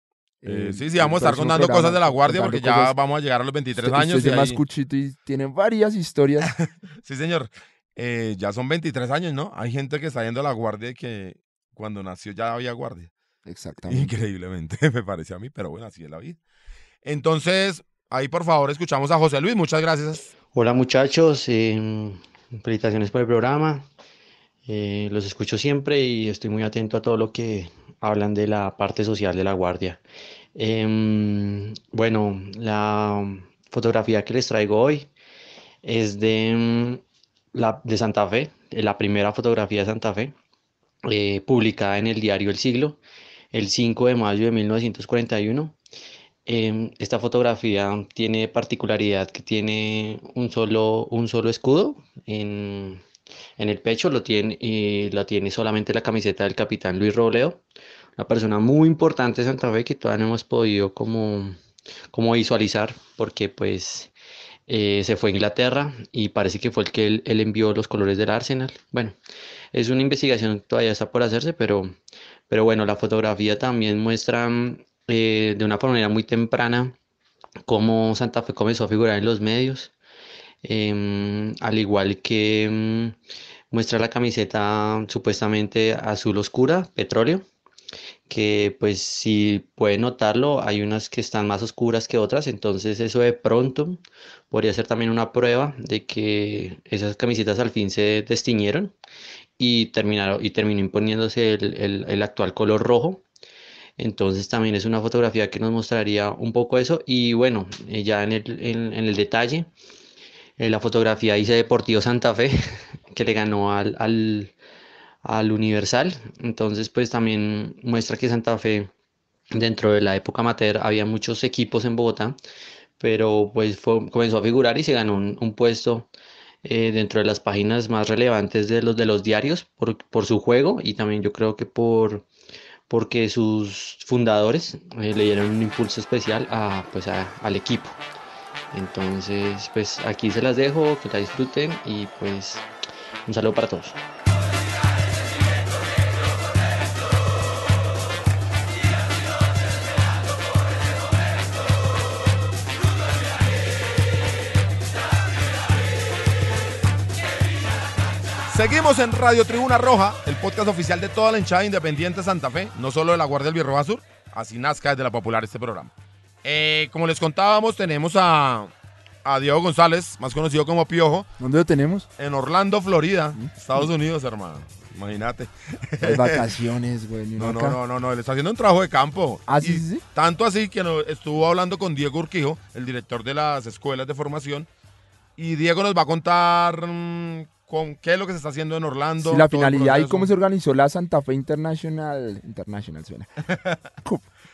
Eh, Eh, sí, sí, vamos a estar contando programa, cosas de la guardia porque ya cosas- vamos a llegar a los 23 Usted- años. usted y más cuchito y tiene varias historias. <laughs> Sí, señor. Eh, ya son 23 años, ¿no? Hay gente que está yendo a la guardia y que cuando nació ya había guardia. Exactamente. Increíblemente, <laughs> me parece a mí, pero bueno, así es la vida. Entonces, ahí por favor escuchamos a José Luis, muchas gracias. Hola muchachos, eh, felicitaciones por el programa. Eh, los escucho siempre y estoy muy atento a todo lo que hablan de la parte social de la guardia. Em, bueno, la fotografía que les traigo hoy es de, mm, la, de Santa Fe, eh, la primera fotografía de Santa Fe, eh, publicada en el diario El Siglo, el 5 de mayo de 1941. Em, esta fotografía tiene particularidad que tiene un solo, un solo escudo en, en el pecho, lo tiene, y la tiene solamente la camiseta del capitán Luis Robledo, una persona muy importante de Santa Fe que todavía no hemos podido como, como visualizar porque pues eh, se fue a Inglaterra y parece que fue el que él, envió los colores del Arsenal. Bueno, es una investigación que todavía está por hacerse, pero, pero bueno, la fotografía también muestra eh, de una manera muy temprana cómo Santa Fe comenzó a figurar en los medios, em, al igual que mm, muestra la camiseta supuestamente azul oscura, petróleo, que pues si pueden notarlo, hay unas que están más oscuras que otras, entonces eso de pronto podría ser también una prueba de que esas camisetas al fin se destiñeron y terminaron y terminó imponiéndose el, el- actual color rojo. Entonces también es una fotografía que nos mostraría un poco eso. Y bueno, eh, ya en el, en el detalle, eh, la fotografía dice Deportivo Santa Fe, <laughs> que le ganó al, al, al Universal. Entonces pues también muestra que Santa Fe, dentro de la época amateur, había muchos equipos en Bogotá, pero pues comenzó a figurar y se ganó un, un puesto eh, dentro de las páginas más relevantes de los de los diarios por, por su juego y también yo creo que por porque sus fundadores eh, le dieron un impulso especial a, pues a- al equipo. Entonces, pues aquí se las dejo, que la disfruten y pues un saludo para todos. Seguimos en Radio Tribuna Roja, el podcast oficial de toda la hinchada independiente Santa Fe, no solo de la Guardia del Birroja Sur, así nazca desde la popular este programa. Eh, como les contábamos, tenemos a, a Diego González, más conocido como Piojo, ¿Dónde lo tenemos? en Orlando, Florida, Estados Unidos, hermano. Imagínate. Las vacaciones, güey. No, no, no, no, no, él está haciendo un trabajo de campo. Ah, sí, sí, sí. Tanto así que estuvo hablando con Diego Urquijo, el director de las escuelas de formación, y Diego nos va a contar mm, con qué es lo que se está haciendo en Orlando. Sí, la finalidad y cómo se organizó la Santa Fe International. International suena. <laughs>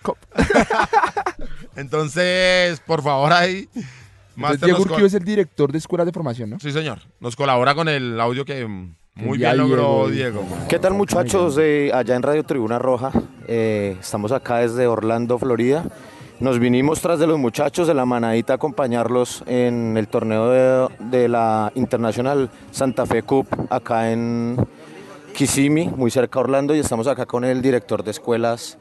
Cup. <laughs> Entonces, por favor, ahí. Entonces, Diego Urquijo es el director de escuelas de formación, ¿no? Sí, señor. Nos colabora con el audio que mm, muy bien logró Diego. Diego. ¿Qué tal muchachos de allá en Radio Tribuna Roja? Eh, estamos acá desde Orlando, Florida. Nos vinimos tras de los muchachos de la manadita a acompañarlos en el torneo de, de la International Santa Fe Cup acá en Kissimmee, muy cerca de Orlando, y estamos acá con el director de escuelas,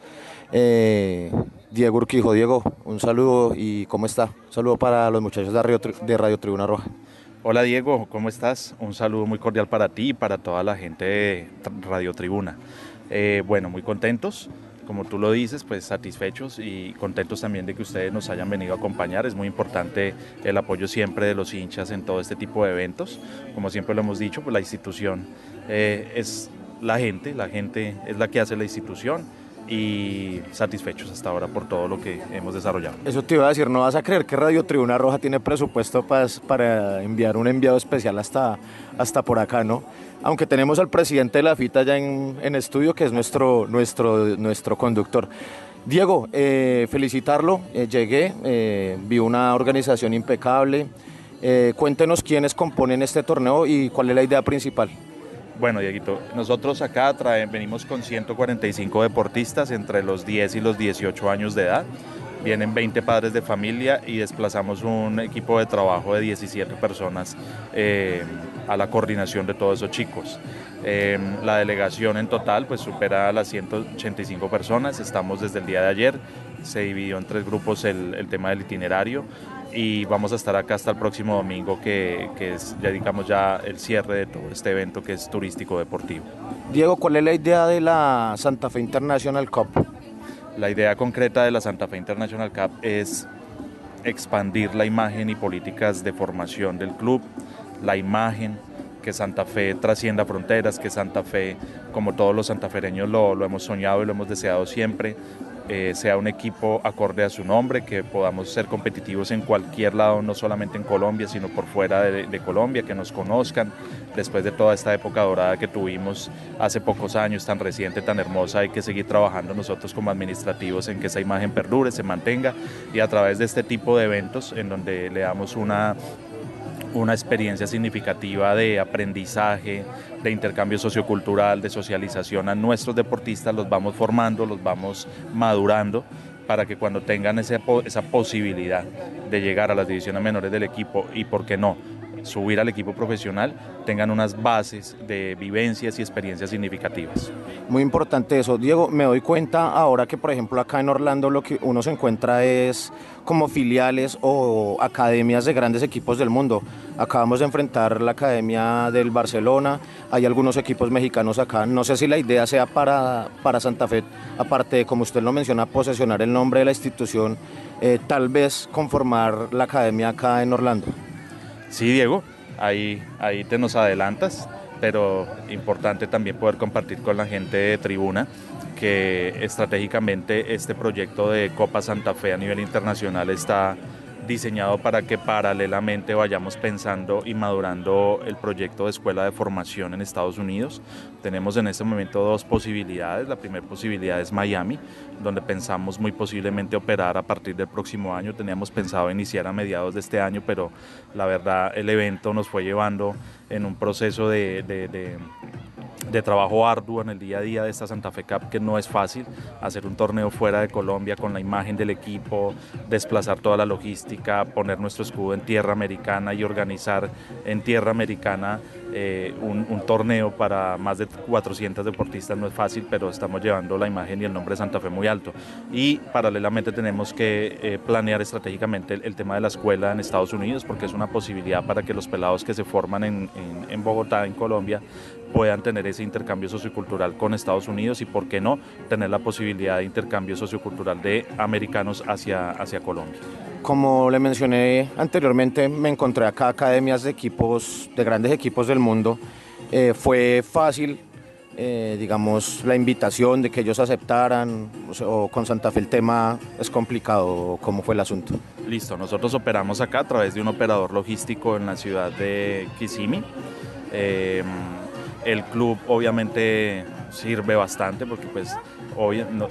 eh, Diego Urquijo. Diego, un saludo y ¿cómo está? Un saludo para los muchachos de Radio, Tribuna Roja. Hola Diego, ¿cómo estás? Un saludo muy cordial para ti y para toda la gente de Radio Tribuna. Eh, bueno, muy contentos. como tú lo dices, pues satisfechos y contentos también de que ustedes nos hayan venido a acompañar. Es muy importante el apoyo siempre de los hinchas en todo este tipo de eventos. Como siempre lo hemos dicho, pues la institución eh, es la gente, la gente es la que hace la institución y satisfechos hasta ahora por todo lo que hemos desarrollado. Eso te iba a decir, no vas a creer que Radio Tribuna Roja tiene presupuesto para, enviar un enviado especial hasta, hasta por acá, ¿no? Aunque tenemos al presidente de la FITA ya en, en estudio, que es nuestro, nuestro, nuestro conductor. Diego, eh, felicitarlo, eh, llegué, eh, vi una organización impecable. Cuéntenos quiénes componen este torneo y cuál es la idea principal. Bueno, Dieguito, nosotros acá venimos con 145 deportistas entre los 10 y los 18 años de edad. Vienen 20 padres de familia y desplazamos un equipo de trabajo de 17 personas eh, a la coordinación de todos esos chicos. Eh, la delegación en total pues supera las 185 personas. Estamos desde el día de ayer. Se dividió en tres grupos el tema del itinerario y vamos a estar acá hasta el próximo domingo que, que, es ya digamos ya el cierre de todo este evento que es turístico deportivo. Diego, ¿cuál es la idea de la Santa Fe International Cup? La idea concreta de la Santa Fe International Cup es expandir la imagen y políticas de formación del club, la imagen, que Santa Fe trascienda fronteras, que Santa Fe, como todos los santafereños lo, lo hemos soñado y lo hemos deseado siempre, eh, sea un equipo acorde a su nombre, que podamos ser competitivos en cualquier lado, no solamente en Colombia, sino por fuera de, de, Colombia, que nos conozcan, después de toda esta época dorada que tuvimos hace pocos años, tan reciente, tan hermosa, hay que seguir trabajando nosotros como administrativos en que esa imagen perdure, se mantenga y a través de este tipo de eventos en donde le damos una una experiencia significativa de aprendizaje, de intercambio sociocultural, de socialización a nuestros deportistas, los vamos formando, los vamos madurando para que cuando tengan ese, esa posibilidad de llegar a las divisiones menores del equipo y, ¿por qué no?, subir al equipo profesional, tengan unas bases de vivencias y experiencias significativas. Muy importante eso. Diego, me doy cuenta ahora que, por ejemplo, acá en Orlando lo que uno se encuentra es como filiales o academias de grandes equipos del mundo. Acabamos de enfrentar la academia del Barcelona, hay algunos equipos mexicanos acá. No sé si la idea sea para, para Santa Fe, aparte de, como usted lo menciona, posesionar el nombre de la institución, eh, tal vez conformar la academia acá en Orlando. Sí, Diego, ahí, ahí te nos adelantas, pero importante también poder compartir con la gente de tribuna que estratégicamente este proyecto de Copa Santa Fe a nivel internacional está diseñado para que paralelamente vayamos pensando y madurando el proyecto de escuela de formación en Estados Unidos. Tenemos en este momento dos posibilidades. La primera posibilidad es Miami, donde pensamos muy posiblemente operar a partir del próximo año. Teníamos pensado iniciar a mediados de este año, pero la verdad el evento nos fue llevando en un proceso de, de, de de trabajo arduo en el día a día de esta Santa Fe Cup, que no es fácil hacer un torneo fuera de Colombia con la imagen del equipo, desplazar toda la logística, poner nuestro escudo en tierra americana y organizar en tierra americana eh, un, torneo para más de 400 deportistas no es fácil, pero estamos llevando la imagen y el nombre de Santa Fe muy alto. Y paralelamente tenemos que eh, planear estratégicamente el, tema de la escuela en Estados Unidos, porque es una posibilidad para que los pelados que se forman en, en Bogotá, en Colombia, puedan tener ese intercambio sociocultural con Estados Unidos y, por qué no, tener la posibilidad de intercambio sociocultural de americanos hacia, hacia Colombia. Como le mencioné anteriormente, me encontré acá academias de equipos, de grandes equipos del mundo. Eh, fue fácil, eh, digamos, la invitación de que ellos aceptaran, o con Santa Fe el tema es complicado, ¿cómo fue el asunto? Listo, nosotros operamos acá a través de un operador logístico en la ciudad de Kissimmee. Eh, el club obviamente sirve bastante porque pues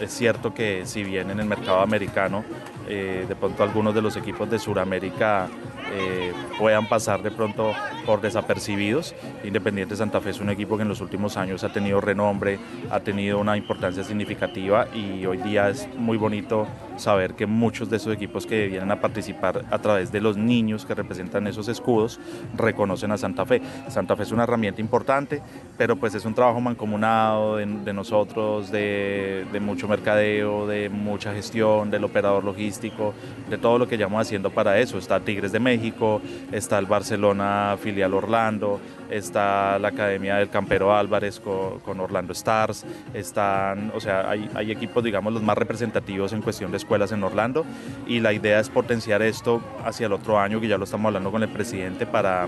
es cierto que si bien en el mercado americano eh, de pronto algunos de los equipos de Sudamérica eh, puedan pasar de pronto por desapercibidos. Independiente Santa Fe es un equipo que en los últimos años ha tenido renombre, ha tenido una importancia significativa y hoy día es muy bonito saber que muchos de esos equipos que vienen a participar a través de los niños que representan esos escudos reconocen a Santa Fe. Santa Fe es una herramienta importante, pero pues es un trabajo mancomunado de, nosotros, de, mucho mercadeo, de mucha gestión, del operador logístico, de todo lo que llevamos haciendo para eso. Está Tigres de México, está el Barcelona filial Orlando, está la Academia del Campero Álvarez con, con Orlando Stars, están, o sea, hay, hay equipos, digamos, los más representativos en cuestión de escuelas en Orlando y la idea es potenciar esto hacia el otro año, que ya lo estamos hablando con el presidente, para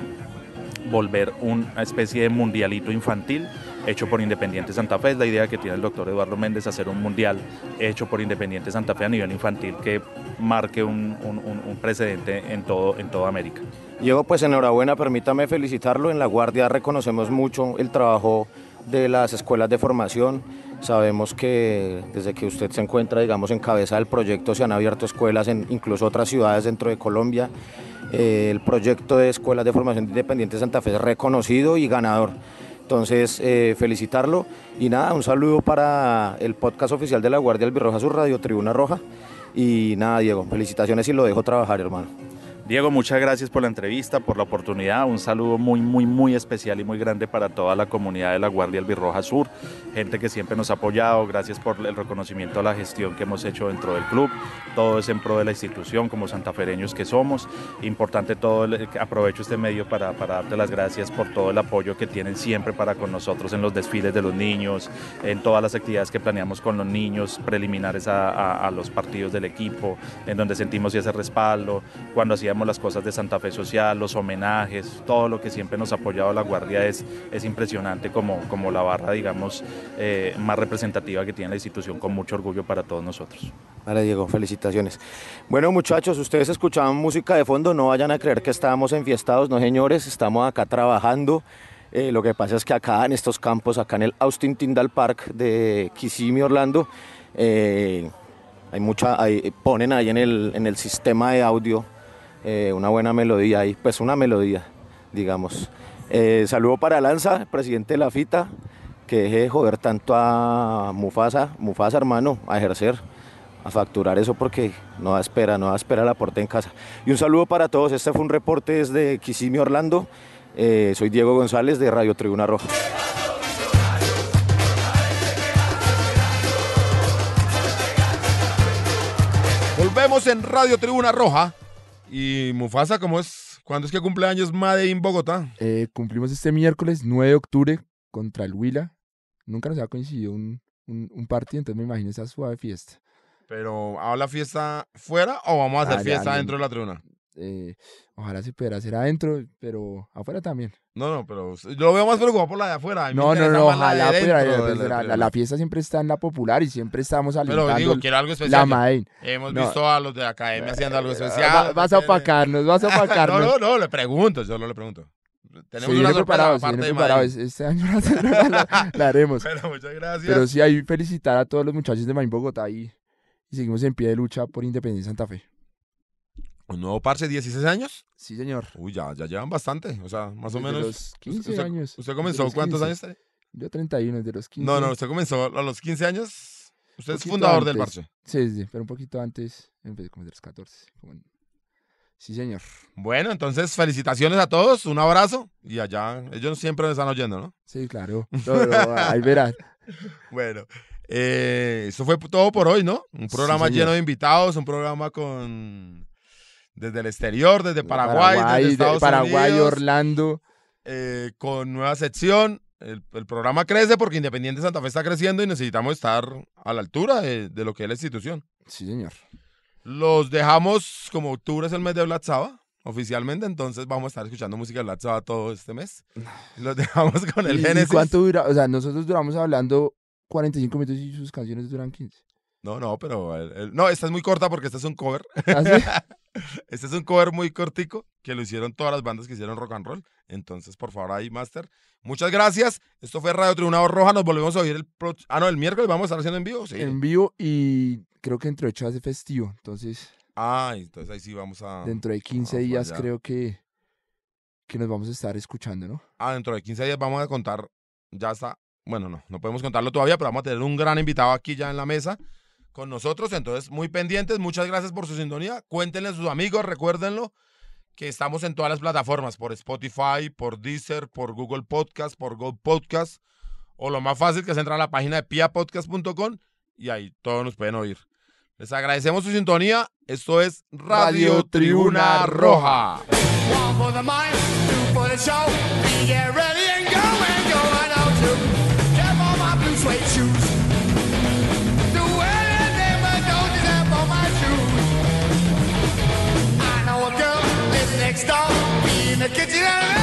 volver una especie de mundialito infantil hecho por Independiente Santa Fe. Es la idea que tiene el doctor Eduardo Méndez, hacer un mundial hecho por Independiente Santa Fe a nivel infantil que marque un, un- un- precedente en, todo, en toda América. Diego, pues enhorabuena, permítame felicitarlo. En La Guardia reconocemos mucho el trabajo de las escuelas de formación. Sabemos que desde que usted se encuentra, digamos, en cabeza del proyecto, se han abierto escuelas en incluso otras ciudades dentro de Colombia. Eh, el proyecto de escuelas de formación de Independiente Santa Fe es reconocido y ganador. Entonces, eh, felicitarlo. Y nada, un saludo para el podcast oficial de La Guardia Albirroja, su radio Tribuna Roja. Y nada, Diego, felicitaciones y lo dejo trabajar, hermano. Diego, muchas gracias por la entrevista, por la oportunidad. Un saludo muy, muy, muy especial y muy grande para toda la comunidad de la Guardia Albirroja Sur, gente que siempre nos ha apoyado. Gracias por el reconocimiento a la gestión que hemos hecho dentro del club. Todo es en pro de la institución, como santafereños que somos. Importante todo, el- aprovecho este medio para, para darte las gracias por todo el apoyo que tienen siempre para con nosotros en los desfiles de los niños, en todas las actividades que planeamos con los niños, preliminares a, a- a los partidos del equipo, en donde sentimos ese respaldo, cuando hacíamos las cosas de Santa Fe Social, los homenajes, todo lo que siempre nos ha apoyado la Guardia es, es impresionante como, como la barra, digamos, eh, más representativa que tiene la institución, con mucho orgullo para todos nosotros. Vale, Diego, felicitaciones. Bueno, muchachos, ustedes escuchaban música de fondo, no vayan a creer que estábamos enfiestados, no señores, estamos acá trabajando. Eh, lo que pasa es que acá en estos campos, acá en el Austin Tyndall Park de Kissimmee, Orlando, eh, hay mucha, ponen ahí en el, en el sistema de audio eh, una buena melodía ahí, pues una melodía, digamos. Eh, saludo para Lanza, presidente de la FITA, que deje de joder tanto a Mufasa, Mufasa hermano, a ejercer, a facturar eso porque no da espera, no da espera el aporte en casa. Y un saludo para todos, este fue un reporte desde Kissimmee, Orlando. Eh, soy Diego González de Radio Tribuna Roja. Volvemos en Radio Tribuna Roja. Y Mufasa, ¿cómo es? ¿Cuándo es que cumpleaños Made in Bogotá? Eh, cumplimos este miércoles 9 de octubre contra el Huila. Nunca nos ha coincidido un, un, un partido, entonces me imagino esa suave fiesta. Pero, ¿hago la fiesta fuera o vamos a hacer Ah, fiesta ya. dentro de la tribuna? Eh, ojalá se pudiera hacer adentro, pero afuera también. No, no, pero yo lo veo más preocupado por la de afuera. No, no, no, la de ojalá pudiera. dentro eh, de la la, la- la fiesta siempre está en la popular y siempre estamos alentando Pero digo, quiero algo especial. la Main. Hemos No. visto a los de academia haciendo algo Va- especial. vas a opacarnos, vas a <laughs> opacarnos. no, no, no, le pregunto, yo no le pregunto. Se Tenemos viene preparado, se viene preparado. Main. Es- Este año <laughs> la, la- la haremos. Pero muchas gracias. Pero sí, ahí felicitar a todos los muchachos de Main Bogotá y, y seguimos en pie de lucha por Independencia Santa Fe. ¿Un nuevo parche, 16 años? Sí, señor. Uy, ya, ya llevan bastante. O sea, más o Desde menos. los 15 usted, años. ¿Usted Desde comenzó cuántos 15. años? Yo 31, de los 15. No, no, usted comenzó a los 15 años. Usted es fundador del parche. Sí, sí, pero un poquito antes, empecé como de los 14. como en- Sí, señor. Bueno, entonces felicitaciones a todos, un abrazo. Y allá, ellos siempre me están oyendo, ¿no? Sí, claro. <laughs> Ahí verás. Bueno, eh, eso fue todo por hoy, ¿no? Un programa lleno de invitados, un programa con desde el exterior, desde Paraguay, desde de Estados Paraguay, Unidos, Orlando. eh, con nueva sección. El, el programa crece porque Independiente Santa Fe está creciendo y necesitamos estar a la altura de, de lo que es la institución. Sí, señor. Los dejamos como octubre es el mes de Black Sabbath, oficialmente, entonces vamos a estar escuchando música de Black Sabbath todo este mes. <sighs> Los dejamos con el ¿Y- ¿Y Génesis. cuánto dura? O sea, nosotros duramos hablando 45 minutos y sus canciones duran 15. No, no, pero el- el- no, esta es muy corta porque este es un cover. ¿Ah, sí? <laughs> este es un cover muy cortico que lo hicieron todas las bandas que hicieron rock and roll. Entonces, por favor, ahí, Master. Muchas gracias. Esto fue Radio Tribuna Roja. Nos volvemos a oír el pro- Ah, no, el miércoles vamos a estar haciendo en vivo. Sí. En vivo y creo que dentro de 8 hace festivo. Entonces, Ah, entonces ahí sí vamos a. dentro de 15 vamos días allá. creo que, que nos vamos a estar escuchando, ¿no? Ah, dentro de 15 días vamos a contar. Ya está. Bueno, no, no podemos contarlo todavía, pero vamos a tener un gran invitado aquí ya en la mesa con nosotros. Entonces, muy pendientes. Muchas gracias por su sintonía. Cuéntenle a sus amigos, recuérdenlo, que estamos en todas las plataformas, por Spotify, por Deezer, por Google Podcast, por Go Podcast, o lo más fácil que es entrar a la página de piapodcast.com y ahí todos nos pueden oír. Les agradecemos su sintonía. Esto es Radio, Tribuna Roja. Stop being a kitchen.